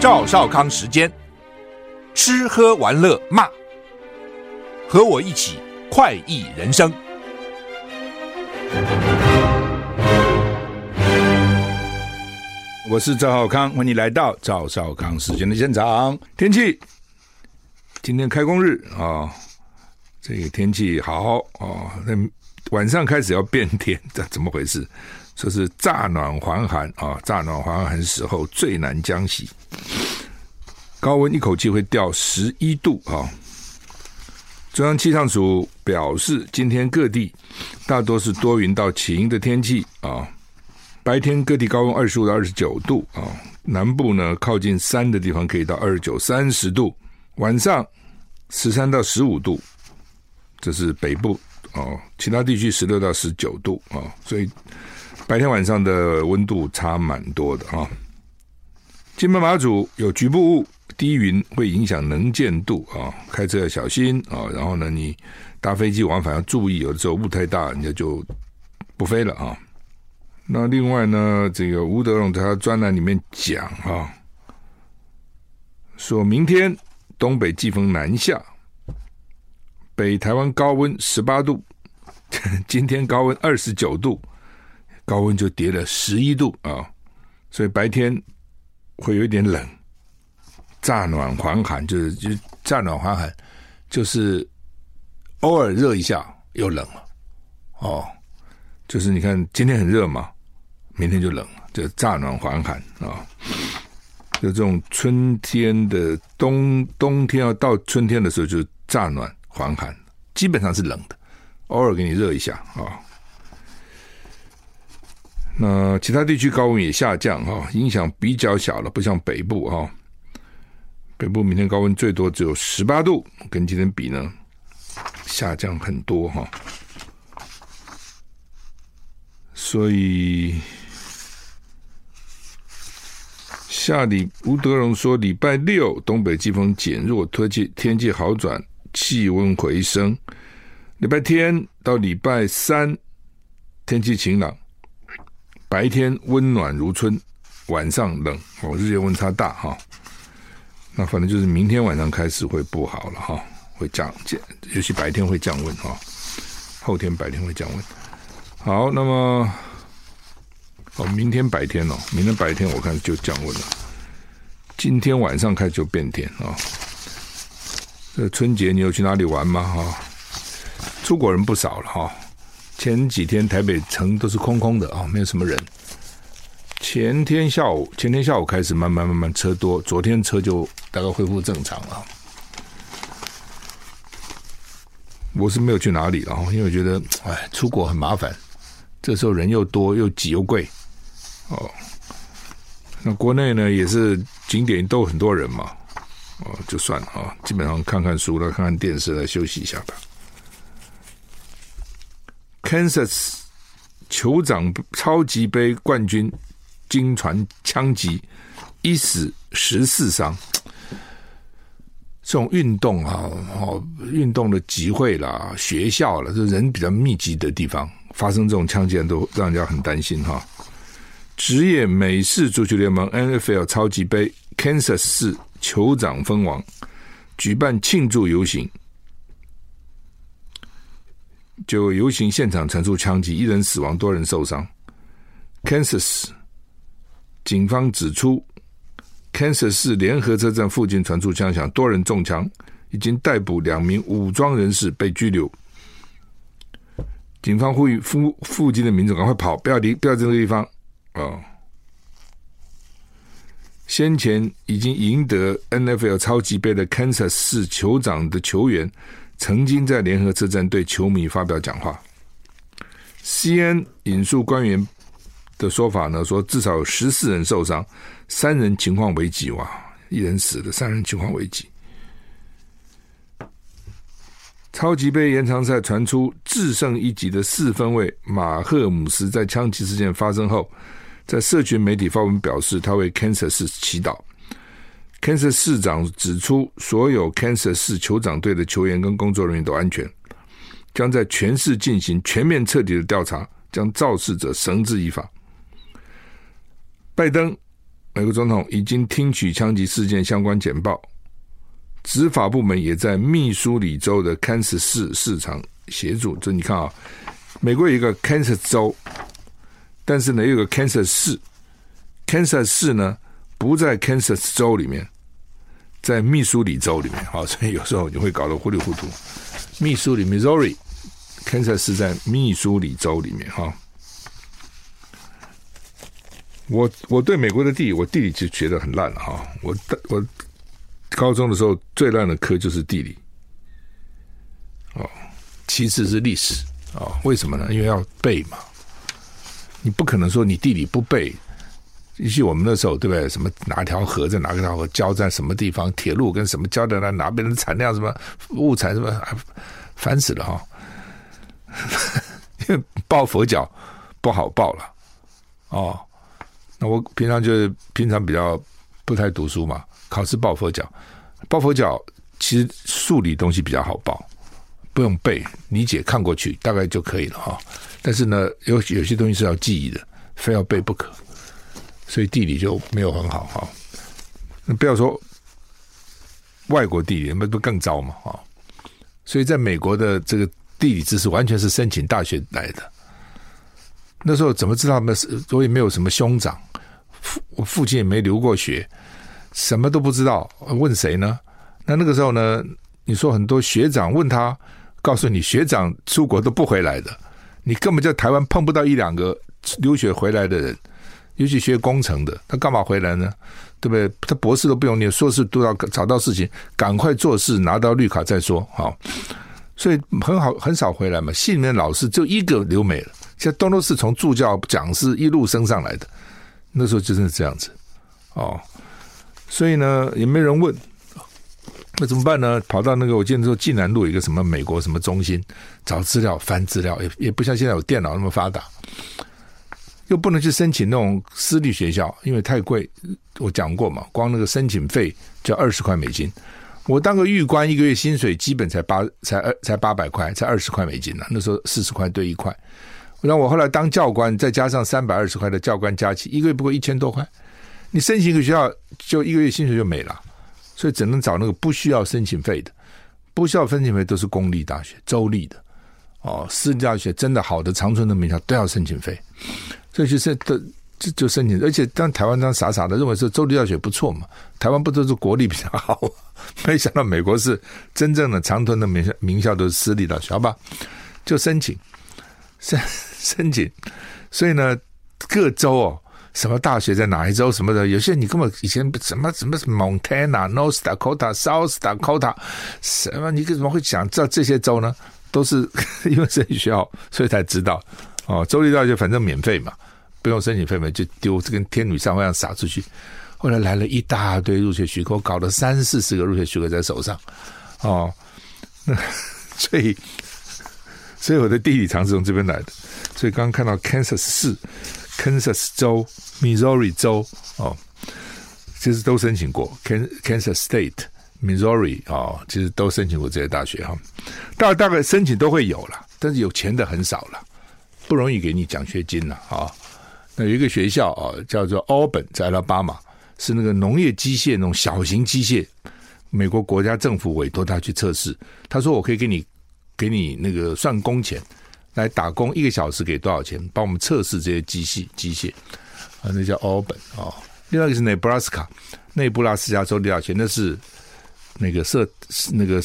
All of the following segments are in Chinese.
赵少康时间，吃喝玩乐骂，和我一起快意人生。我是赵少康，欢迎来到赵少康时间的现场。天气，今天开工日啊、这个天气好啊，那、晚上开始要变天，这怎么回事？说是乍暖还寒啊，乍暖还寒时候最难将息，高温一口气会掉十一度啊。中央气象署表示，今天各地大多是多云到晴的天气啊，白天各地高温二十五到二十九度啊，南部呢靠近山的地方可以到二十九、三十度，晚上十三到十五度，这是北部哦，其他地区十六到十九度啊，所以。白天晚上的温度差蛮多的啊！金门马祖有局部雾、低云，会影响能见度啊，开车要小心啊。然后呢，你搭飞机往返要注意，有的时候雾太大，人家就不飞了啊。那另外呢，这个吴德荣在他专栏里面讲啊，说明天东北季风南下，北台湾高温十八度，今天高温二十九度。高温就跌了十一度啊，所以白天会有一点冷，乍暖还寒，就是就乍暖还寒，就是偶尔热一下又冷了哦，就是你看今天很热嘛，明天就冷了，就乍暖还寒啊，就这种春天的冬冬天要到春天的时候就乍暖还寒，基本上是冷的，偶尔给你热一下啊。那其他地区高温也下降哈，影响比较小了，不像北部哈。北部明天高温最多只有十八度，跟今天比呢，下降很多哈。所以下礼吴德荣说，礼拜六东北季风减弱，天气天气好转，气温回升。礼拜天到礼拜三天气晴朗。白天温暖如春，晚上冷哦，日夜温差大哈。那反正就是明天晚上开始会不好了哈，会降降，尤其白天会降温哈。后天白天会降温。好，那么哦，明天白天哦，明天白天我看就降温了。今天晚上开始就变天啊。这春节你有去哪里玩吗？哈，出国人不少了哈。前几天台北城都是空空的啊，没有什么人。前天下午，前天下午开始慢慢慢慢车多，昨天车就大概恢复正常了。我是没有去哪里了，因为我觉得哎，出国很麻烦，这时候人又多又挤又贵哦。那国内呢也是景点都很多人嘛，哦，就算了啊，基本上看看书了，看看电视了休息一下吧。Kansas 酋长超级杯冠军惊传枪击，一死十四伤。这种运动啊，哦，运动的集会啦、学校啦，就人比较密集的地方，发生这种枪击案都让人家很担心哈。职业美式足球联盟 NFL 超级杯，Kansas 市酋长封王，举办庆祝游行。就游行现场传出枪击，一人死亡，多人受伤。Kansas 警方指出，Kansas 市联合车站附近传出枪响，多人中枪，已经逮捕两名武装人士被拘留。警方呼吁附附近的民众赶快跑，不要离，不要在这个地方。哦，先前已经赢得 NFL 超级杯的 Kansas 市酋长的球员。曾经在联合车站对球迷发表讲话。西安引述官员的说法呢，说至少有十四人受伤，三人情况危急。哇，一人死了，三人情况危急。超级杯延长赛传出制胜一级的四分卫马赫姆斯在枪击事件发生后，在社群媒体发文表示，他为 Kansas 市祈祷。Kansas 市长指出，所有 Kansas 市酋长队的球员跟工作人员都安全，将在全市进行全面彻底的调查，将肇事者绳之以法。拜登美国总统已经听取枪击事件相关简报，执法部门也在密苏里州的 Kansas 市市场协助。这你看啊，美国有一个 Kansas 州，但是呢，有个 Kansas 市，Kansas 市呢不在 Kansas 州里面，在密苏里州里面。好，所以有时候你会搞得糊里糊涂。密苏里 Missouri，Kansas 是在密苏里州里面哈。我我对美国的地理，我地理就觉得很烂了哈。我我高中的时候最烂的科就是地理，哦，其次是历史哦。为什么呢？因为要背嘛。你不可能说你地理不背。尤其我们那时候对不对？什么哪条河在哪个条河交在什么地方？铁路跟什么交在哪？哪边的产量什么物产什么？烦死了哈！因 为抱佛脚不好抱了哦。那我平常就是平常比较不太读书嘛，考试抱佛脚，抱佛脚其实数理东西比较好抱，不用背，理解看过去大概就可以了哈。但是呢，有有些东西是要记忆的，非要背不可，所以地理就没有很好哈。那不要说外国地理，那不更糟嘛哈。所以在美国的这个地理知识完全是申请大学来的。那时候怎么知道？那是我也没有什么兄长。父我父亲也没留过学，什么都不知道，问谁呢？那那个时候呢？你说很多学长问他，告诉你学长出国都不回来的，你根本在台湾碰不到一两个留学回来的人，尤其学工程的，他干嘛回来呢？对不对？他博士都不用念，硕士都要找到事情，赶快做事，拿到绿卡再说。好，所以很好，很少回来嘛。系里面老师就一个留美了，现在都都是从助教、讲师一路升上来的。那时候就真的这样子，哦，所以呢也没人问，那怎么办呢？跑到那个我记得说济南路一个什么美国什么中心找资料翻资料，也也不像现在有电脑那么发达，又不能去申请那种私立学校，因为太贵。我讲过嘛，光那个申请费就二十块美金。我当个狱官，一个月薪水基本才八才二才八百块，才二十块美金呢。那时候四十块兑一块。然后我后来当教官，再加上三百二十块的教官加起，一个月不过一千多块。你申请一个学校，就一个月薪水就没了，所以只能找那个不需要申请费的，不需要申请费都是公立大学、州立的哦，私立大学真的好的长春的名校都要申请费，所以就是的就就申请，而且当台湾当傻傻的认为说州立大学不错嘛，台湾不都是国立比较好，没想到美国是真正的长春的名校，名校都是私立大学，好吧，就申请申。申请，所以呢，各州哦，什么大学在哪一州什么的，有些你根本以前什么什么什么 Montana、North Dakota、South Dakota，什么你怎么会想知道这些州呢？都是 因为申请学校，所以才知道哦。州立大学反正免费嘛，不用申请费嘛，就丢，这跟天女散花一样撒出去。后来来了一大堆入学许可，搞了三四十个入学许可在手上哦。那 所以，所以我的地理常识从这边来的。所以刚刚看到 Kansas 市、Kansas 州、Missouri 州哦，其实都申请过。Kansas State、Missouri 哦，其实都申请过这些大学哈。大大概申请都会有了，但是有钱的很少了，不容易给你奖学金了啊。那有一个学校啊，叫做 Auburn，在阿拉巴马，是那个农业机械那种小型机械，美国国家政府委托他去测试。他说：“我可以给你，给你那个算工钱。”来打工一个小时给多少钱？帮我们测试这些机器机械啊，那叫 Auburn 啊。另外一个是 Nebraska，，内布拉斯加州多少钱？那是那个设那个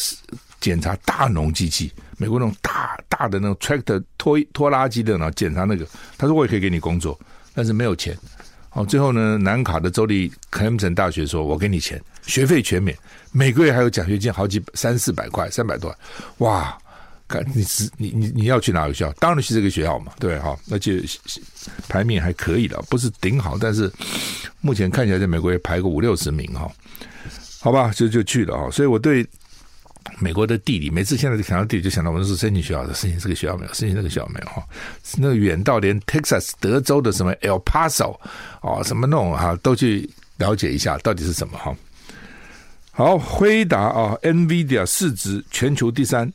检查大农机器，美国那种大大的那种 tractor 拖拖拉机的呢，检查那个。他说我也可以给你工作，但是没有钱。哦，最后呢，南卡的州立克莱森大学说，我给你钱，学费全免，每个月还有奖学金，好几三四百块，三百多万，哇！你是你你你要去哪个学校？当然去这个学校嘛，对哈，而且排名还可以了，不是顶好，但是目前看起来在美国也排个五六十名哈，好吧，就就去了哈。所以我对美国的地理，每次现在就想到地理，就想到我们是申请学校的，申请这个学校没有，申请那个学校没有哈。那个远到连 Texas 德州的什么 El Paso 哦，什么弄哈，都去了解一下到底是什么哈。好，辉达啊，NVIDIA 市值全球第三。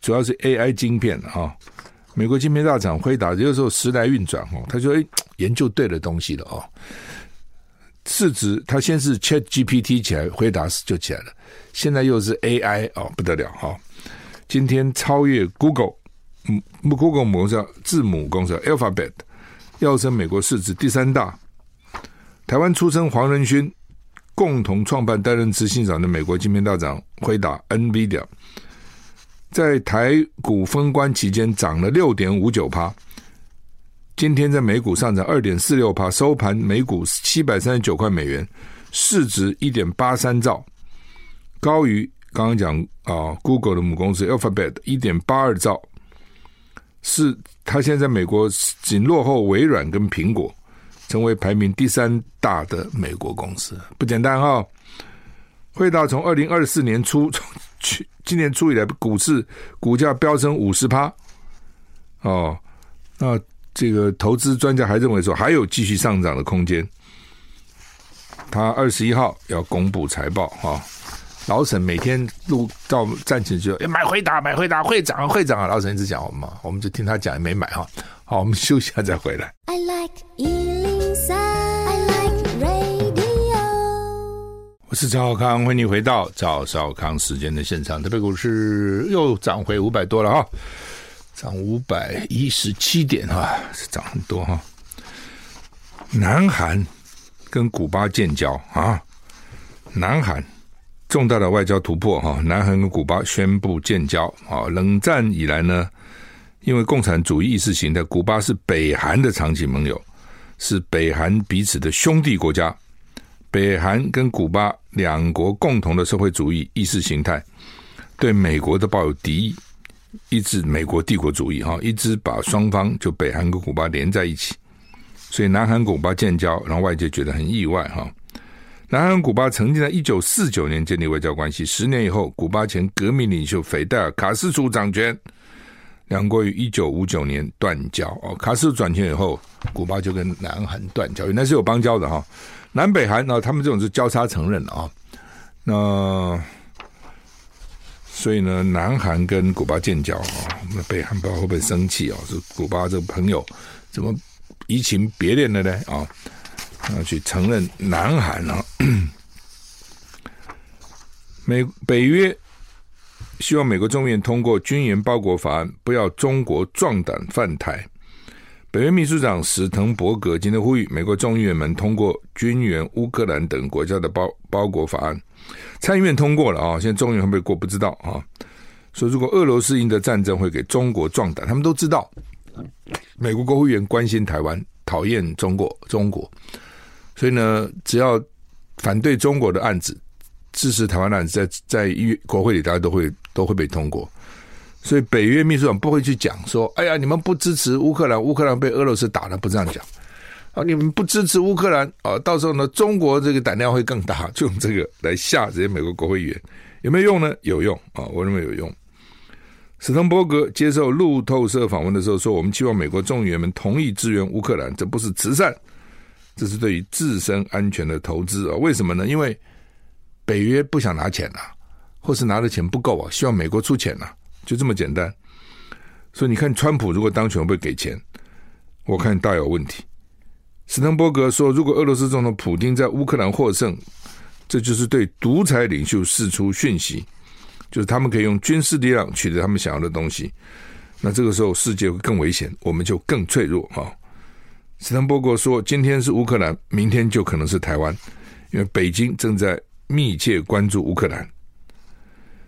主要是 AI 晶片哈，美国晶片大厂辉达有时候时来运转哦，他说哎，研究对了东西了哦，市值，它先是 Chat GPT 起来，回答就起来了，现在又是 AI 哦，不得了哈、哦！今天超越 Google，嗯，Google 母公司字母公司 Alphabet，要升美国市值第三大。台湾出身黄仁勋共同创办、担任执行长的美国晶片大厂回答 NVIDIA，在台股封关期间涨了六点五九趴。今天在美股上涨二点四六趴，收盘每股七百三十九块美元，市值一点八三兆，高于刚刚讲啊 Google 的母公司 Alphabet 一点八二兆，是它现在在美国仅落后微软跟苹果，成为排名第三大的美国公司，不简单哈、哦。辉达从二零二四年初从 去今年初以来，股市股价飙升五十趴，哦，那。这个投资专家还认为说还有继续上涨的空间。他二十一号要公布财报哈，老沈每天录到站起就哎买回答买回答会涨会涨啊，老沈一直讲我们嘛，我们就听他讲也没买哈。好，我们休息一下再回来。I like 103, I like radio。我是赵少康，欢迎回到赵少康时间的现场。特别股市又涨回五百多了哈。涨五百一十七点哈，是涨很多哈。南韩跟古巴建交啊，南韩重大的外交突破哈，南韩跟古巴宣布建交啊。冷战以来呢，因为共产主义意识形态，古巴是北韩的长期盟友，是北韩彼此的兄弟国家。北韩跟古巴两国共同的社会主义意识形态，对美国都抱有敌意。一直美国帝国主义哈，一直把双方就北韩跟古巴连在一起，所以南韩古巴建交，让外界觉得很意外哈。南韩古巴曾经在一九四九年建立外交关系，十年以后，古巴前革命领袖斐戴尔卡斯楚掌权，两国于一九五九年断交哦。卡斯楚转权以后，古巴就跟南韩断交，原来是有邦交的哈。南北韩呢，他们这种是交叉承认的啊，那。所以呢，南韩跟古巴建交啊，那北韩不知道会不会生气啊？这古巴这个朋友怎么移情别恋的呢？啊，啊，去承认南韩啊，美北约希望美国众议院通过军援包裹法案，不要中国壮胆犯台。北约秘书长史滕伯格今天呼吁美国众议院们通过军援乌克兰等国家的包包裹法案。参议院通过了啊，现在众议院会不会过不知道啊。所以如果俄罗斯赢得战争，会给中国壮胆。他们都知道，美国国务院关心台湾，讨厌中国，中国。所以呢，只要反对中国的案子，支持台湾的案子，在在议国会里，大家都会都会被通过。所以北约秘书长不会去讲说：“哎呀，你们不支持乌克兰，乌克兰被俄罗斯打了。”不这样讲。啊！你们不支持乌克兰啊？到时候呢，中国这个胆量会更大，就用这个来吓这些美国国会议员，有没有用呢？有用啊！我认为有用。史滕伯格接受路透社访问的时候说：“我们希望美国众议员们同意支援乌克兰，这不是慈善，这是对于自身安全的投资啊！为什么呢？因为北约不想拿钱啊，或是拿的钱不够啊，希望美国出钱啊，就这么简单。所以你看，川普如果当选会不会给钱？我看大有问题。”史滕伯格说：“如果俄罗斯总统普京在乌克兰获胜，这就是对独裁领袖释出讯息，就是他们可以用军事力量取得他们想要的东西。那这个时候世界会更危险，我们就更脆弱。”哈，史滕伯格说：“今天是乌克兰，明天就可能是台湾，因为北京正在密切关注乌克兰。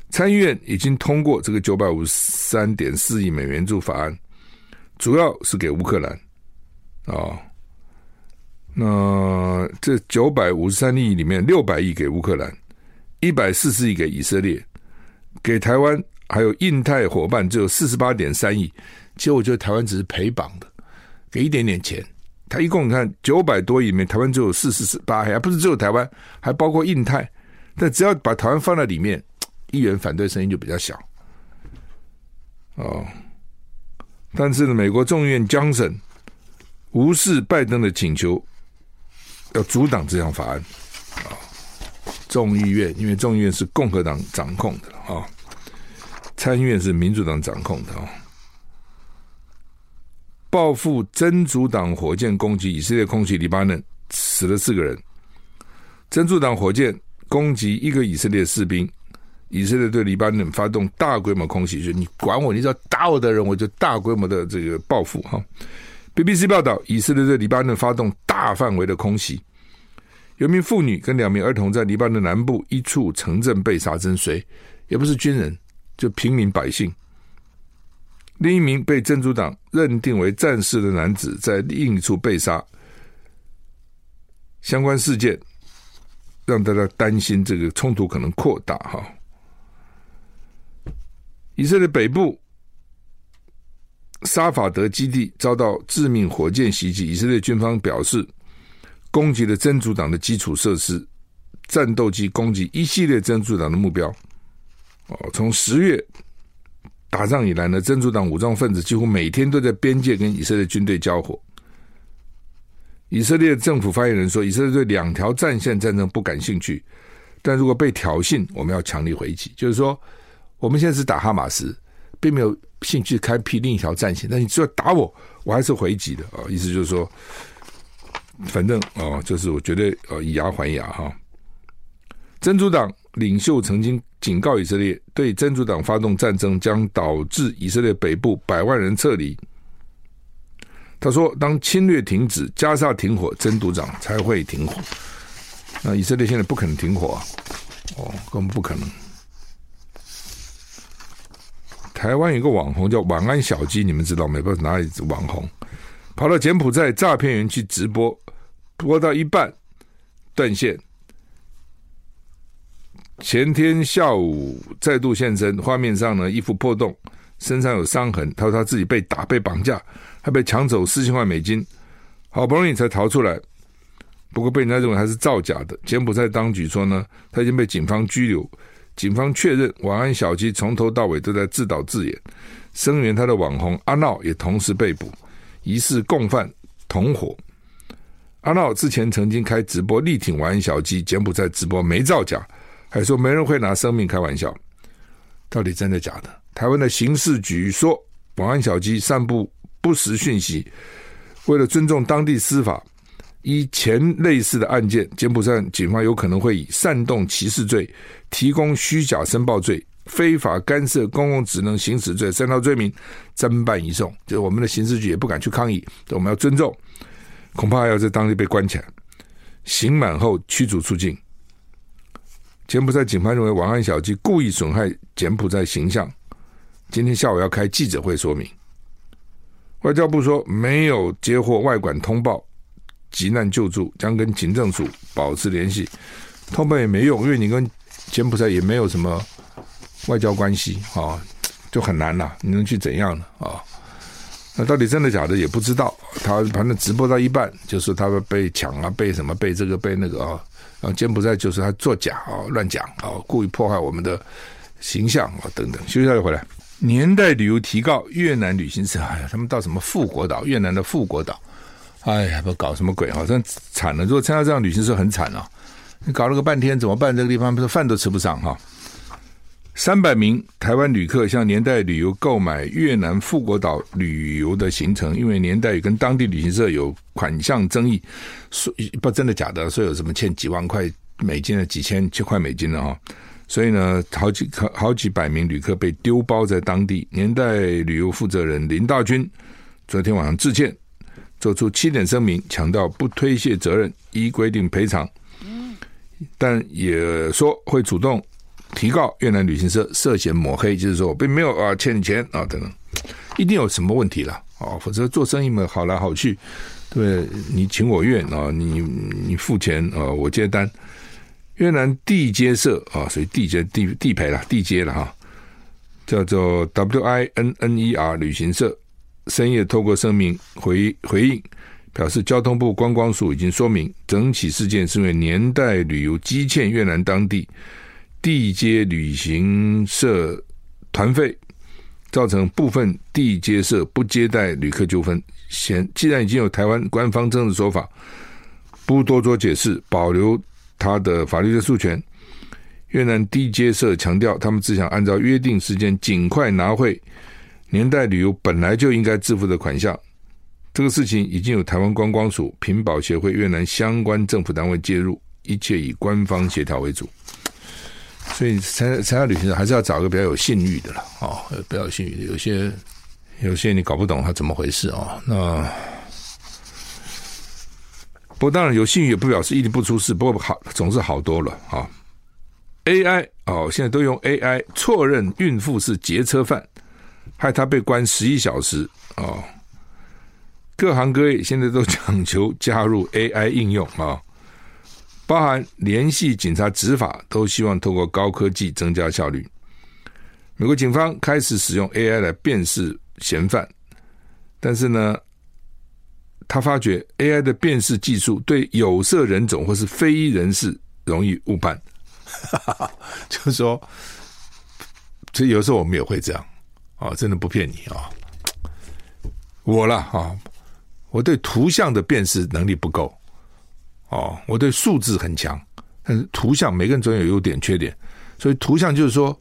参议院已经通过这个九百五十三点四亿美元援助法案，主要是给乌克兰啊。”那这九百五十三亿里面，六百亿给乌克兰，一百四十亿给以色列，给台湾还有印太伙伴只有四十八点三亿。其实我觉得台湾只是陪绑的，给一点点钱。他一共你看九百多亿里面，台湾只有四十八，还不是只有台湾，还包括印太。但只要把台湾放在里面，议员反对声音就比较小。哦，但是呢，美国众议院江森无视拜登的请求。要阻挡这项法案啊！众议院因为众议院是共和党掌控的啊，参议院是民主党掌控的啊。报复真主党火箭攻击以色列空袭黎巴嫩，死了四个人，真主党火箭攻击一个以色列士兵，以色列对黎巴嫩发动大规模空袭，就你管我，你只要打我的人，我就大规模的这个报复哈。BBC 报道，以色列对黎巴嫩发动大范围的空袭，有名妇女跟两名儿童在黎巴嫩南部一处城镇被杀，真随？也不是军人，就平民百姓。另一名被真主党认定为战士的男子在另一处被杀。相关事件让大家担心，这个冲突可能扩大。哈，以色列北部沙法德基地遭到致命火箭袭击，以色列军方表示，攻击了真主党的基础设施，战斗机攻击一系列真主党的目标。哦，从十月打仗以来呢，真主党武装分子几乎每天都在边界跟以色列军队交火。以色列政府发言人说，以色列对两条战线战争不感兴趣，但如果被挑衅，我们要强力回击。就是说，我们现在是打哈马斯，并没有兴趣开辟另一条战线。但你只要打我，我还是回击的啊！意思就是说，反正哦，就是我绝对呃以牙还牙哈。真主党领袖曾经警告以色列，对真主党发动战争将导致以色列北部百万人撤离。他说：“当侵略停止，加沙停火，真主党才会停火。那以色列现在不可能停火啊，哦，根本不可能。台湾有个网红叫晚安小鸡，你们知道没？不知道哪里网红跑到柬埔寨诈骗园去直播，播到一半断线。”前天下午再度现身，画面上呢，衣服破洞，身上有伤痕。他说他自己被打、被绑架，还被抢走四千万美金，好不容易才逃出来。不过被人家认为他是造假的。柬埔寨当局说呢，他已经被警方拘留。警方确认，晚安小鸡从头到尾都在自导自演。声援他的网红阿闹也同时被捕，疑似共犯同伙。阿闹之前曾经开直播力挺晚安小鸡，柬埔寨直播没造假。还说没人会拿生命开玩笑，到底真的假的？台湾的刑事局说，晚安小鸡散布不实讯息，为了尊重当地司法，以前类似的案件，柬埔寨警方有可能会以煽动歧视罪、提供虚假申报罪、非法干涉公共职能行使罪三条罪名侦办移送。就我们的刑事局也不敢去抗议，我们要尊重，恐怕还要在当地被关起来，刑满后驱逐出境。柬埔寨警方认为王安小鸡故意损害柬埔寨形象，今天下午要开记者会说明。外交部说没有接获外管通报，急难救助将跟警政署保持联系。通报也没用，因为你跟柬埔寨也没有什么外交关系啊，就很难了。你能去怎样呢？啊，那到底真的假的也不知道。他反正直播到一半，就是他们被抢啊，被什么，被这个，被那个啊。啊，柬埔寨就是他作假啊，乱讲啊，故意破坏我们的形象啊，等等。休息一下就回来。年代旅游提告越南旅行社，哎呀，他们到什么富国岛？越南的富国岛，哎呀，不搞什么鬼啊，真惨了！如果参加这样旅行社，很惨啊。你搞了个半天，怎么办？这个地方不是饭都吃不上哈。三百名台湾旅客向年代旅游购买越南富国岛旅游的行程，因为年代跟当地旅行社有款项争议，说不真的假的，说有什么欠几万块美金的几千千块美金的哈，所以呢，好几好几百名旅客被丢包在当地。年代旅游负责人林大军昨天晚上致歉，做出七点声明，强调不推卸责任，依规定赔偿，但也说会主动。提告越南旅行社涉嫌抹黑，就是说我并没有啊欠你钱啊等等，一定有什么问题了啊，否则做生意嘛好来好去，对，你情我愿啊，你你付钱啊，我接单。越南地接社啊，属于地接地地陪了地接了哈，叫做 W I N N E R 旅行社，深夜透过声明回回应，表示交通部观光署已经说明，整起事件是因为年代旅游积欠越南当地。地接旅行社团费造成部分地接社不接待旅客纠纷，现既然已经有台湾官方正式说法，不多做解释，保留他的法律的诉权。越南地接社强调，他们只想按照约定时间尽快拿回年代旅游本来就应该支付的款项。这个事情已经有台湾观光署、品保协会、越南相关政府单位介入。一切以官方协调为主。所以参参加旅行社还是要找个比较有信誉的了啊、哦，比较有信誉的。有些有些你搞不懂他怎么回事啊、哦。那不过当然有信誉也不表示一定不出事，不过好总是好多了啊、哦。AI 哦，现在都用 AI 错认孕妇是劫车犯，害他被关十一小时。哦。各行各业现在都讲求加入 AI 应用啊，包含联系警察执法，都希望透过高科技增加效率。美国警方开始使用 AI 来辨识嫌犯，但是呢，他发觉 AI 的辨识技术对有色人种或是非裔人士容易误判，就是说，所以有时候我们也会这样。啊，真的不骗你啊，我了啊。我对图像的辨识能力不够，哦，我对数字很强，但是图像每个人总有优点缺点，所以图像就是说，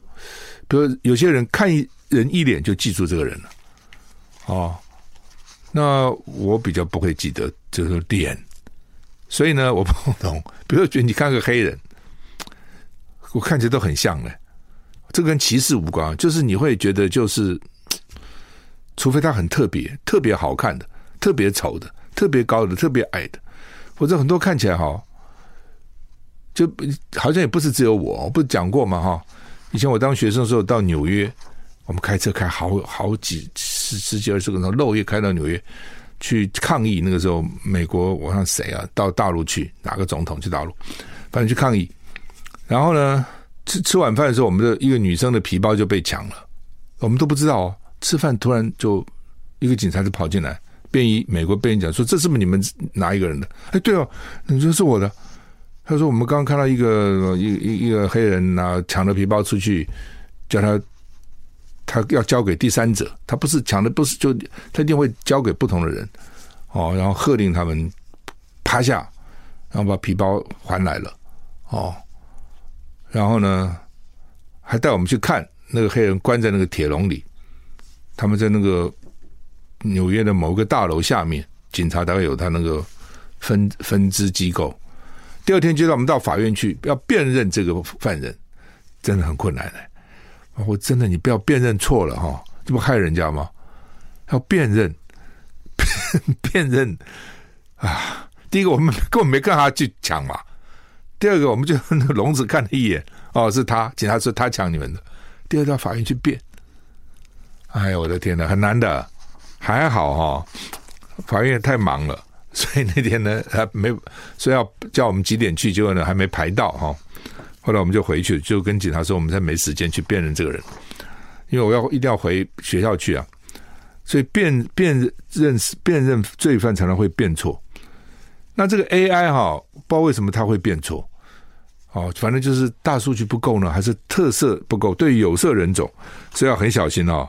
比如有些人看一人一脸就记住这个人了，哦，那我比较不会记得就是脸，所以呢，我不懂，比如说觉得你看个黑人，我看起来都很像嘞，这跟歧视无关，就是你会觉得就是，除非他很特别，特别好看的。特别丑的、特别高的、特别矮的，或者很多看起来哈，就好像也不是只有我，我不是讲过嘛哈。以前我当学生的时候到纽约，我们开车开好好几十十几二十个钟，漏夜开到纽约去抗议。那个时候，美国我看谁啊，到大陆去，哪个总统去大陆，反正去抗议。然后呢，吃吃晚饭的时候，我们的一个女生的皮包就被抢了，我们都不知道哦。吃饭突然就一个警察就跑进来。便衣，美国便衣讲说：“这是不是你们哪一个人的？”哎，对哦，你说是我的。他说：“我们刚刚看到一个一一一个黑人拿抢了皮包出去，叫他他要交给第三者，他不是抢的，不是就他一定会交给不同的人哦。然后喝令他们趴下，然后把皮包还来了哦。然后呢，还带我们去看那个黑人关在那个铁笼里，他们在那个。”纽约的某个大楼下面，警察大概有他那个分分支机构。第二天就让我们到法院去，要辨认这个犯人，真的很困难的。我真的，你不要辨认错了哈，这不害人家吗？要辨认，辨认啊！第一个，我们根本没跟他去抢嘛。第二个，我们就那个笼子看了一眼，哦，是他，警察说他抢你们的。第二，到法院去辨。哎呀，我的天哪，很难的。还好哈、哦，法院太忙了，所以那天呢还没说要叫我们几点去，结果呢还没排到哈。后来我们就回去，就跟警察说我们才没时间去辨认这个人，因为我要一定要回学校去啊。所以辨辨认辨认罪犯常常会辨错。那这个 AI 哈，不知道为什么他会变错，哦，反正就是大数据不够呢，还是特色不够？对有色人种，所以要很小心哦。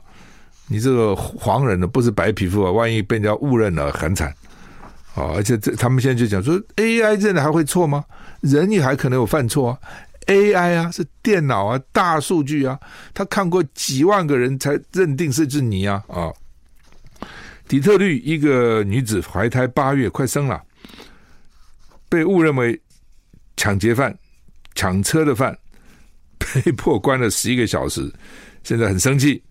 你这个黄人呢，不是白皮肤啊，万一被人家误认了，很惨哦！而且这他们现在就讲说，AI 认的还会错吗？人也还可能有犯错啊！AI 啊，是电脑啊，大数据啊，他看过几万个人才认定是是你啊！啊，底特律一个女子怀胎八月，快生了，被误认为抢劫犯、抢车的犯，被迫关了十一个小时，现在很生气。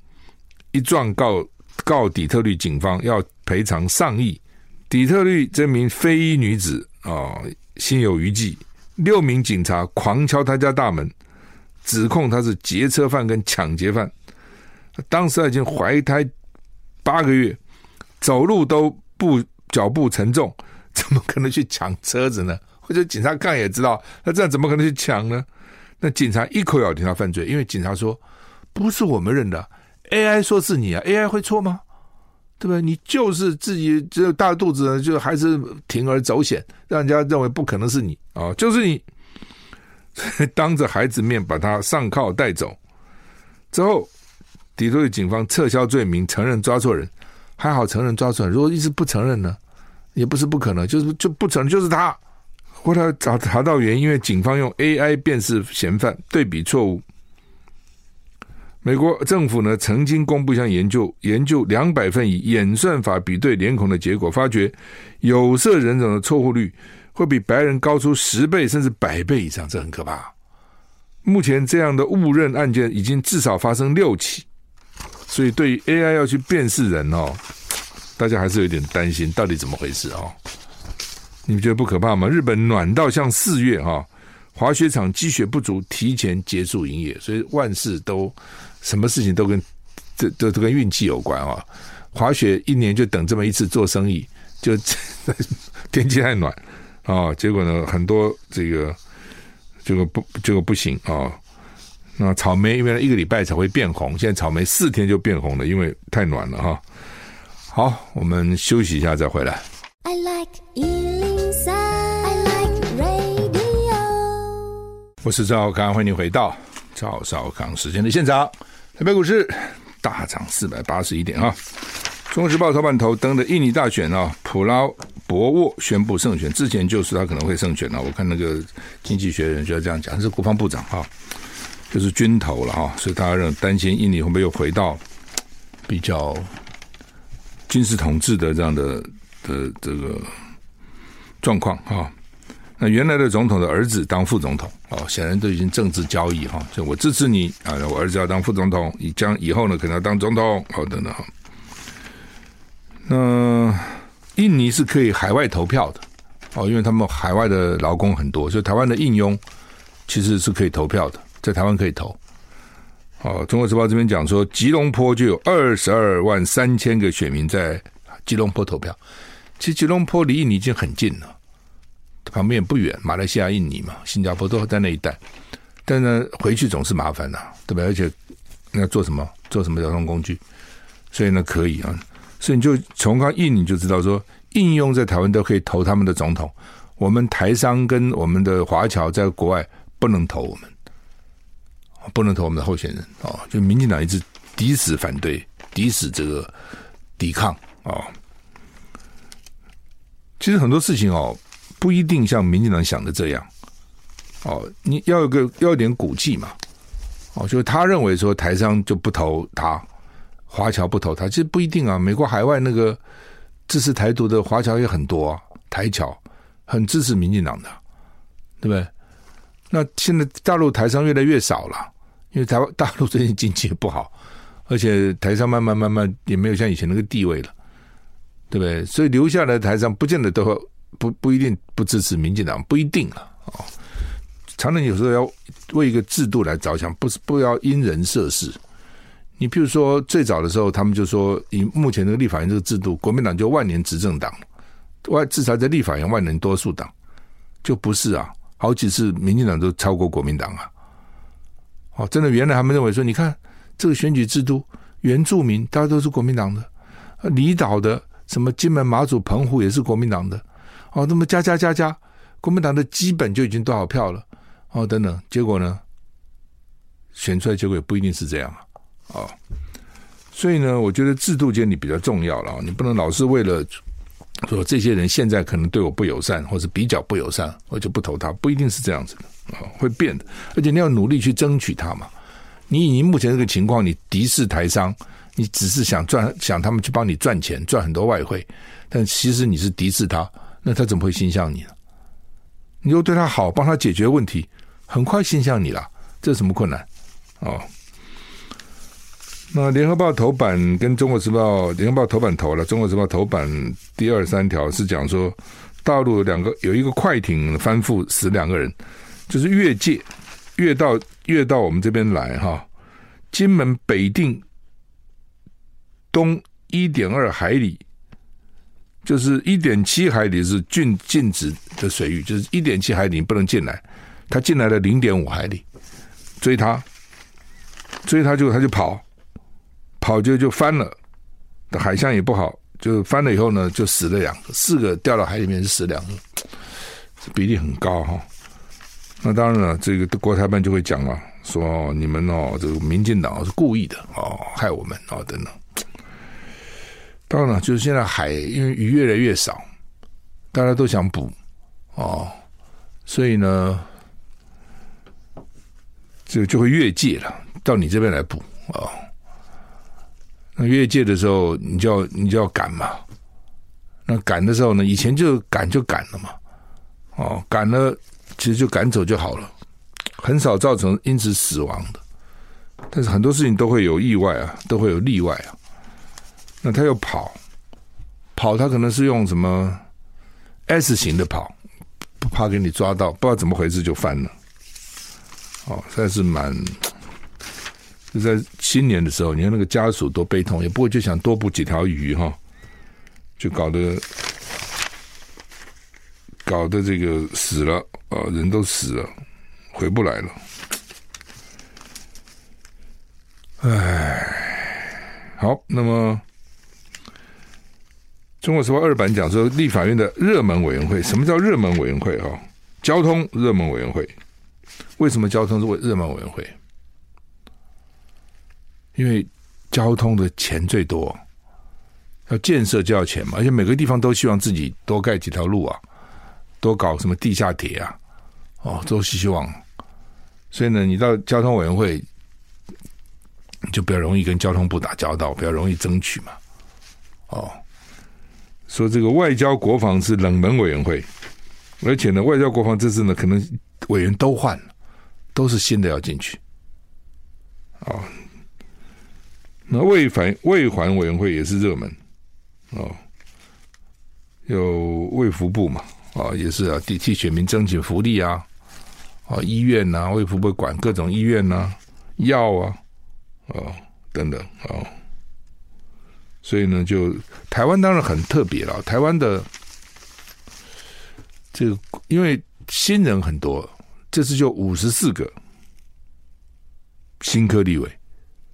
一状告告底特律警方要赔偿上亿。底特律这名非裔女子啊、心有余悸。六名警察狂敲她家大门，指控她是劫车犯跟抢劫犯。当时她已经怀胎八个月，走路都不脚步沉重，怎么可能去抢车子呢？或者警察看也知道，那这样怎么可能去抢呢？那警察一口咬定他犯罪，因为警察说不是我们认的。AI 说是你啊，AI 会错吗？对不对？你就是自己只有大肚子，就还是铤而走险，让人家认为不可能是你啊，就是你。当着孩子面把他上铐带走之后，底特律警方撤销罪名，承认抓错人，还好承认抓错人。如果一直不承认呢，也不是不可能，就是就不成就是他。后来找查到原因，因为警方用 AI 辨识嫌犯，对比错误。美国政府呢，曾经公布一项研究，研究两百份以演算法比对脸孔的结果，发觉有色人种的错误率会比白人高出十倍甚至百倍以上，这很可怕。目前这样的误认案件已经至少发生六起，所以对于 AI 要去辨识人哦，大家还是有点担心，到底怎么回事哦？你们觉得不可怕吗？日本暖到像四月哈、哦，滑雪场积雪不足，提前结束营业，所以万事都什么事情都跟这都都跟运气有关啊、哦。滑雪一年就等这么一次做生意，就天气太暖啊、哦，结果呢，很多这个。这个不，这个不行啊、哦！那草莓原来一个礼拜才会变红，现在草莓四天就变红了，因为太暖了哈、好，我们休息一下再回来。I like 103, I like radio。我是赵少康，欢迎回到赵少康时间的现场。台北股市大涨四百八十一点啊！中国时报头版头登的印尼大选啊，普拉博沃宣布胜选，之前就是他可能会胜选了。我看那个经济学人就要这样讲，是国防部长啊，就是军头了啊，所以大家认担心印尼会不会又回到比较军事统治的这样的的这个状况啊。那原来的总统的儿子当副总统哦，显然都已经政治交易哈，就我支持你啊，我儿子要当副总统，你将以后呢可能要当总统哦等等哈。那印尼是可以海外投票的哦，因为他们海外的劳工很多，所以台湾的印佣其实是可以投票的，在台湾可以投。哦，中国时报这边讲说，吉隆坡就有二十二万三千个选民在吉隆坡投票。其实吉隆坡离印尼已经很近了，旁边也不远，马来西亚、印尼嘛，新加坡都在那一带。但呢回去总是麻烦呐，对吧？而且那做什么？做什么交通工具？所以呢，可以啊。所以你就从看印尼就知道说，应用在台湾都可以投他们的总统，我们台商跟我们的华侨在国外不能投我们，不能投我们的候选人哦。就民进党一直抵死反对，抵死这个抵抗啊、哦。其实很多事情哦，不一定像民进党想的这样哦。你要有个要有点骨气嘛，哦，就是他认为说台商就不投他。华侨不投他，其实不一定啊。美国海外那个支持台独的华侨也很多啊，台侨很支持民进党的，对不对？那现在大陆台商越来越少了，因为台湾 大陆最近经济不好，而且台商慢慢慢慢也没有像以前那个地位了，对不对？所以留下来的台商不见得都不不一定不支持民进党，不一定啊。哦，常常有时候要为一个制度来着想，不是不要因人设事。你譬如说，最早的时候，他们就说，以目前的立法院这个制度，国民党就万年执政党，外至少在立法院万年多数党，就不是啊，好几次民进党都超过国民党啊。哦，真的，原来他们认为说，你看这个选举制度，原住民大家都是国民党的，离岛的什么金门、马祖、澎湖也是国民党的，哦，那么加加加加，国民党的基本就已经多少票了，哦，等等，结果呢，选出来结果也不一定是这样啊。啊，所以呢，我觉得制度建立比较重要了。你不能老是为了说这些人现在可能对我不友善，或者比较不友善，我就不投他，不一定是这样子的啊，会变的。而且你要努力去争取他嘛。你以目前这个情况，你敌视台商，你只是想赚，想他们去帮你赚钱，赚很多外汇，但其实你是敌视他，那他怎么会心向你呢？你又对他好，帮他解决问题，很快心向你了，这是什么困难？哦。那联合报头版跟中国时报，联合报头版头了，中国时报头版第二三条是讲说，大陆两个有一个快艇翻覆死两个人，就是越界越到越到我们这边来哈，金门北定东一点二海里，就是一点七海里是禁禁止的水域，就是一点七海里不能进来，他进来了零点五海里，追他，追他就他就跑。跑就就翻了，海象也不好，就翻了以后呢，就死了两个，四个掉到海里面是死两个，比例很高哈。那当然了，这个国台办就会讲了，说你们哦，这个民进党是故意的哦，害我们哦等等。当然了，就是现在海因为鱼越来越少，大家都想捕哦，所以呢，就就会越界了，到你这边来捕哦。那越界的时候，你就要你就要赶嘛。那赶的时候呢，以前就赶就赶了嘛。哦，赶了其实就赶走就好了，很少造成因此死亡的。但是很多事情都会有意外啊，都会有例外啊。那他又跑，跑他可能是用什么 S 型的跑，不怕给你抓到，不知道怎么回事就翻了。哦，实在是蛮。就在新年的时候，你看那个家属多悲痛，也不会就想多捕几条鱼哈，就搞得搞得这个死了啊，人都死了，回不来了。唉，好，那么中国时报二版讲说，立法院的热门委员会，什么叫热门委员会？哈，交通热门委员会，为什么交通是为热门委员会？因为交通的钱最多，要建设就要钱嘛，而且每个地方都希望自己多盖几条路啊，多搞什么地下铁啊，哦，都希望。所以呢，你到交通委员会。就比较容易跟交通部打交道，比较容易争取嘛。哦，说这个外交国防是冷门委员会，而且呢，外交国防这次呢，可能委员都换了，都是新的要进去。哦，那卫反卫环委员会也是热门哦，有卫福部嘛，啊，也是啊，替替选民争取福利啊，啊、医院呐、啊，卫福部管各种医院呐、啊，药啊。哦，等等，哦，所以呢，就台湾当然很特别了。台湾的这个，因为新人很多，这次就五十四个新科立委，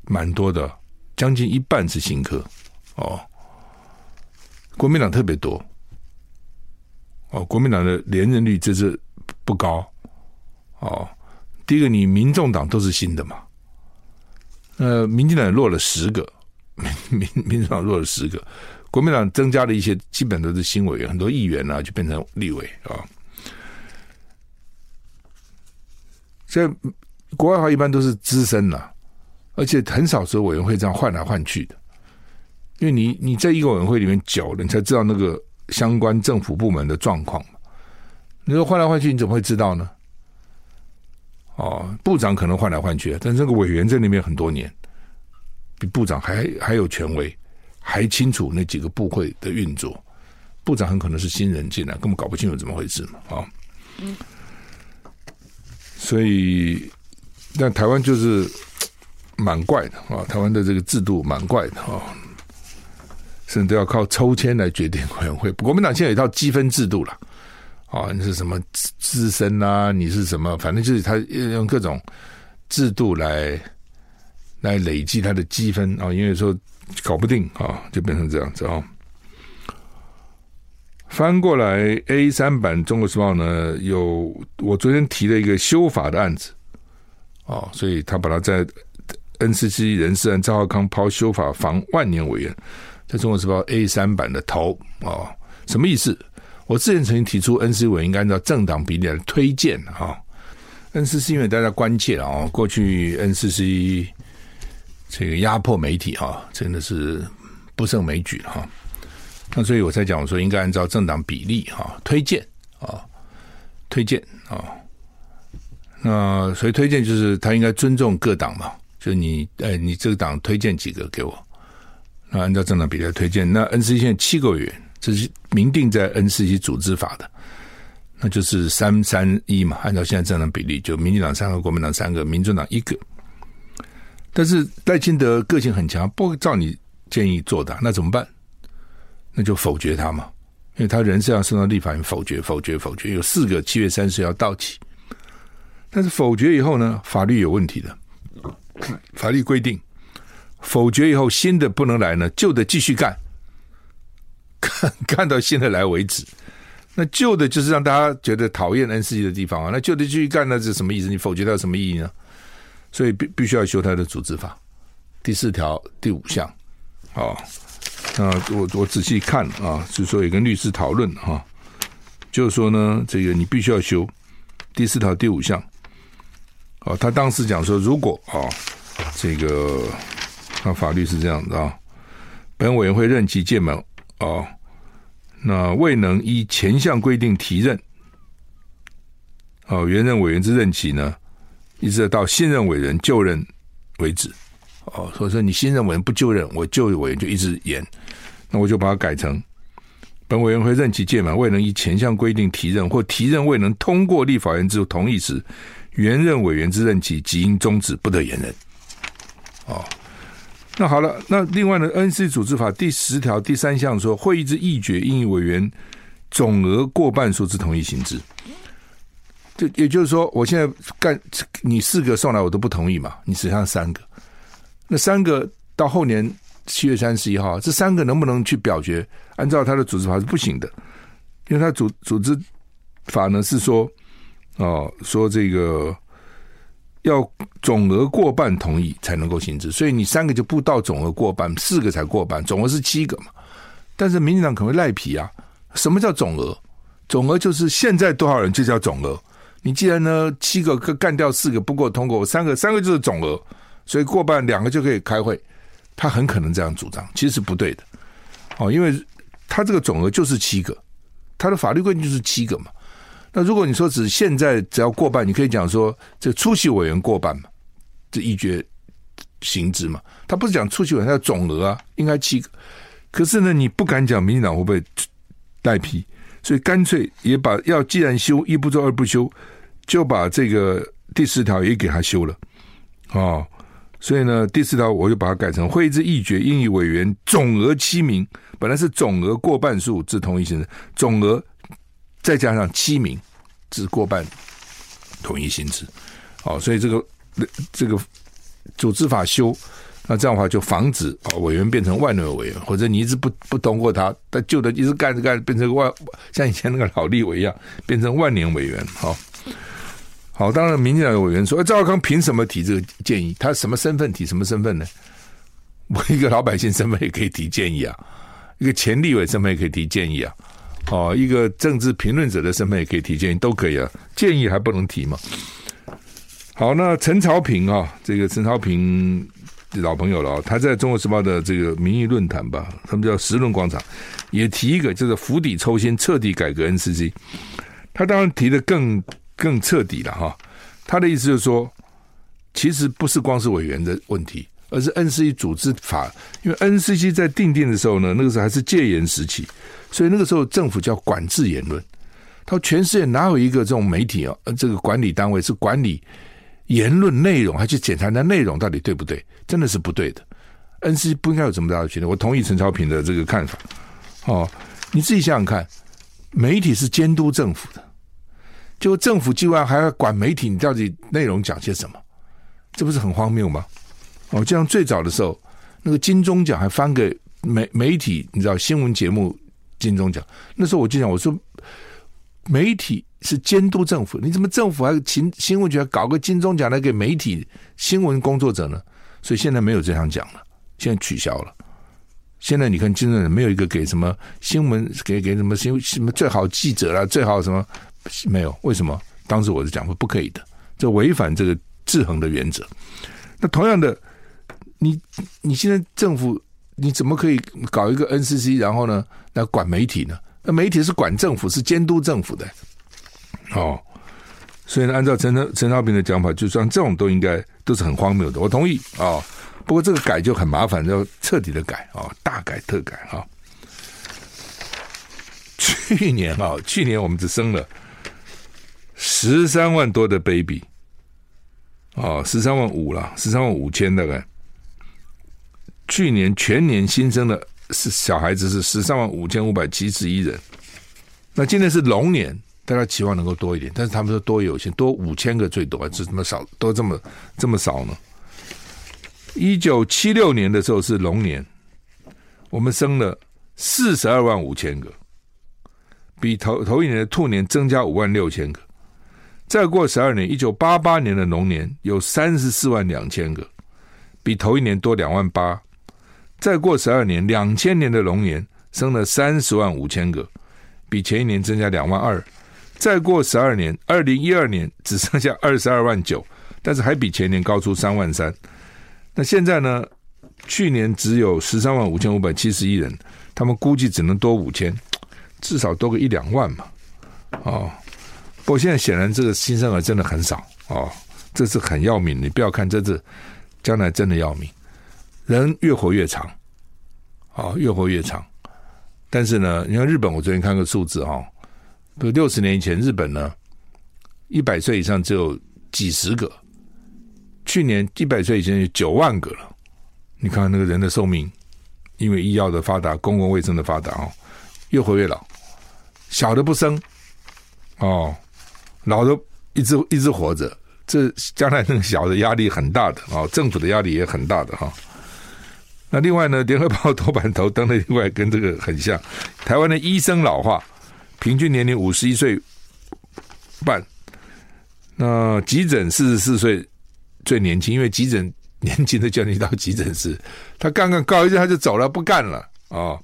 蛮多的，将近一半是新科。哦，国民党特别多。哦，国民党的连任率这次不高。哦，第一个，你民众党都是新的嘛。呃，民进党落了十个，民民民进党落了十个，国民党增加了一些，基本都是新委员，很多议员呢、啊、就变成立委啊。在国外话，一般都是资深了、而且很少说委员会这样换来换去的，因为你你在一个委员会里面久了，你才知道那个相关政府部门的状况。你说换来换去，你怎么会知道呢？哦，部长可能换来换去，但这个委员在那边很多年，比部长还还有权威，还清楚那几个部会的运作。部长很可能是新人进来，根本搞不清楚怎么回事嘛，啊、所以，但台湾就是蛮怪的啊，台湾的这个制度蛮怪的啊、甚至都要靠抽签来决定委员会。国民党现在有一套积分制度了。哦，你是什么资深啊？你是什么？反正就是他用各种制度来来累积他的积分啊、因为说搞不定啊、就变成这样子啊、哦。翻过来 A 三版《中国时报》呢，有我昨天提了一个修法的案子哦，所以他把它在 NCC 人事案赵浩康抛修法防万年委员，在《中国时报》A 三版的头哦，什么意思？我之前曾经提出，NCC 应该按照政党比例来推荐哈。NCC 因为大家关切啊，过去 NCC 这个压迫媒体啊，真的是不胜枚举哈。那所以我才讲，我说应该按照政党比例哈推荐啊，推荐啊。那所以推荐就是他应该尊重各党嘛，就你哎，你这个党推荐几个给我，那按照政党比例来推荐。那 NCC 现在七个委员。这是明定在 NCC 组织法的，那就是三三一嘛。按照现在政党比例，就民进党三个，国民党三个，民主党一个。但是赖清德个性很强，不会照你建议做的，那怎么办？那就否决他嘛，因为他人是要送到立法院否决，否决，否决。有四个七月三十要到期，但是否决以后呢，法律有问题的。法律规定，否决以后新的不能来呢，旧的继续干。干干到新的来为止，那旧的就是让大家觉得讨厌 NCC 的地方啊。那旧的继续干，那是什么意思？你否决它有什么意义呢？所以必必须要修它的组织法第四条第五项。哦，那我我仔细看啊，是说也跟律师讨论哈，就是说呢，这个你必须要修第四条第五项。哦，他当时讲说，如果啊，这个那法律是这样的啊，本委员会任期届满。哦，那未能依前项规定提任，哦，原任委员之任期呢，一直到新任委员就任为止。哦，所以说你新任委员不就任，我旧委员就一直延，那我就把它改成本委员会任期届满未能依前项规定提任，或提任未能通过立法院之同意时，原任委员之任期即应终止，不得延任。哦，那好了，那另外呢？N.C. 组织法第十条第三项说，会议之议决应以委员总额过半数之同意行之。就也就是说，我现在干你四个送来，我都不同意嘛，你只剩三个，那三个到后年七月三十一号，这三个能不能去表决？按照他的组织法是不行的，因为他组组织法呢是说，哦，说这个。要总额过半同意才能够行之，所以你三个就不到总额过半，四个才过半，总额是七个嘛。但是民进党可能会赖皮啊，什么叫总额？总额就是现在多少人就叫总额。你既然呢七个干掉四个不够通过，三个三个就是总额，所以过半两个就可以开会。他很可能这样主张，其实不对的。哦，因为他这个总额就是七个，他的法律规定就是七个嘛。那如果你说只现在只要过半，你可以讲说这出席委员过半嘛，这一决行之嘛。他不是讲出席委员，他的总额啊，应该七个。可是呢，你不敢讲民进党会不会赖皮，所以干脆也把要既然修一不做二不休，就把这个第四条也给他修了哦。所以呢，第四条我就把它改成会议之议决应以委员总额七名，本来是总额过半数之同意行之，总额。再加上七名，只过半同意行之，哦，所以这个这个组织法修，那这样的话就防止啊委员变成万能委员，或者你一直不不通过他，他旧的一直干着干着变成万，像以前那个老立委一样变成万年委员，好，好，当然民进党的委员说，赵少康凭什么提这个建议？他什么身份提什么身份呢？我一个老百姓身份也可以提建议啊，一个前立委身份也可以提建议啊。哦，一个政治评论者的身份也可以提建议，都可以啊。建议还不能提吗？好，那陈朝平啊，这个陈朝平老朋友了啊，他在中国时报的这个民意论坛吧，他们叫时论广场，也提一个，就是釜底抽薪，彻底改革 NCC。他当然提的更更彻底了哈。他的意思就是说，其实不是光是委员的问题，而是 NCC 组织法，因为 NCC 在定定的时候呢，那个时候还是戒严时期。所以那个时候政府叫管制言论，他说全世界哪有一个这种媒体啊，这个管理单位是管理言论内容，还去检查那内容到底对不对？真的是不对的。NCC 不应该有这么大的权力。我同意陈超平的这个看法。哦，你自己想想看，媒体是监督政府的，结果政府机关还要管媒体，你到底内容讲些什么？这不是很荒谬吗？哦，就像最早的时候，那个金钟奖还颁给媒媒体，你知道新闻节目。金钟奖那时候我就想，我说媒体是监督政府，你怎么政府还新新闻局还搞个金钟奖来给媒体新闻工作者呢？所以现在没有这项奖了，现在取消了。现在你看金钟奖没有一个给什么新闻给给什么新什么最好记者啦，最好什么没有？为什么？当时我是讲说不可以的，这违反这个制衡的原则。那同样的，你你现在政府。你怎么可以搞一个 NCC，然后呢来管媒体呢？那媒体是管政府，是监督政府的。哦，所以呢，按照陈陈超平的讲法，就算这种都应该都是很荒谬的。我同意啊、哦，不过这个改就很麻烦，要彻底的改啊、哦，大改特改啊、哦。去年啊、去年我们只生了十三万多的 baby，哦，十三万五了，十三万五千大概。去年全年新生的是小孩子是十三万五千五百七十一人，那今年是龙年，大家期望能够多一点，但是他们说多有限，多五千个最多，这怎么少，都这么这么少呢？一九七六年的时候是龙年，我们生了四十二万五千个，比头头一年的兔年增加五万六千个。再过十二年，一九八八年的龙年有三十四万两千个，比头一年多两万八。再过十二年，两千年的龙年生了三十万五千个，比前一年增加两万二。再过十二年，二零一二年只剩下二十二万九，但是还比前年高出三万三。那现在呢？去年只有十三万五千五百七十一人，他们估计只能多五千，至少多个一两万嘛。哦，不过现在显然这个新生儿真的很少哦，这是很要命。你不要看这次，将来真的要命，人越活越长，啊，越活越长。但是呢，你看日本，我昨天看个数字哈，比如六十年以前，日本呢，一百岁以上只有几十个，去年一百岁以前有九万个了。你看那个人的寿命，因为医药的发达，公共卫生的发达哦，越活越老，小的不生，哦，老的一直一直活着，这将来那个小的压力很大的哦，政府的压力也很大的哈。那另外呢，联合报头版头登的另外跟这个很像，台湾的医生老化，平均年龄五十一岁半。那急诊四十四岁最年轻，因为急诊年轻的叫你到急诊室，他刚刚告一阵他就走了，不干了啊、哦。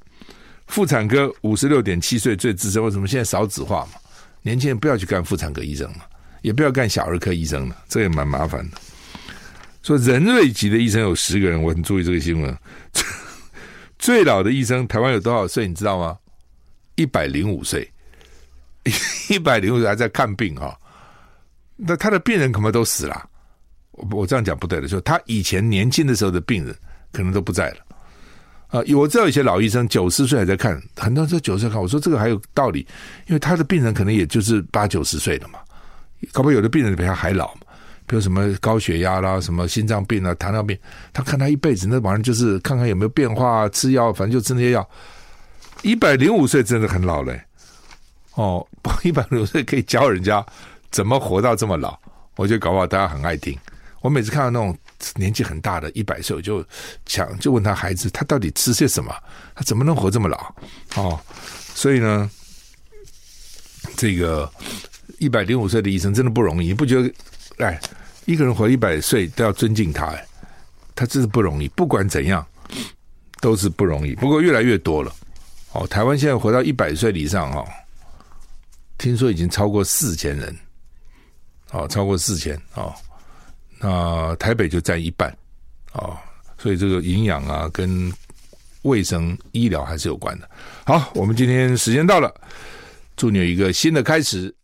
妇产科五十六点七岁最资深，为什么现在少子化嘛？年轻人不要去干妇产科医生嘛，也不要干小儿科医生了，这也蛮麻烦的。说仁瑞级的医生有十个人，我很注意这个新闻。最老的医生台湾有多少岁？你知道吗？一百零五岁，一百零五岁还在看病哈、哦。那他的病人可能都死了。我我这样讲不对的，就他以前年轻的时候的病人可能都不在了。啊，我知道有些老医生九十岁还在看，很多人说九十岁看，我说这个还有道理，因为他的病人可能也就是八九十岁了嘛，搞不好有的病人比他还老嘛。比如什么高血压啦，什么心脏病啊、糖尿病，他看他一辈子，那玩意就是看看有没有变化，吃药，反正就吃那些药。一百零五岁真的很老嘞，哦，一百零五岁可以教人家怎么活到这么老，我觉得搞不好大家很爱听。我每次看到那种年纪很大的一百岁，我就想就问他孩子，他到底吃些什么？他怎么能活这么老？哦，所以呢，这个一百零五岁的医生真的不容易，你不觉得？哎。一个人活一百岁都要尊敬他，哎，他真是不容易。不管怎样，都是不容易。不过越来越多了，哦，台湾现在活到一百岁以上哦，听说已经超过四千人，哦，超过四千哦，那台北就占一半，哦，所以这个营养啊，跟卫生医疗还是有关的。好，我们今天时间到了，祝你有一个新的开始。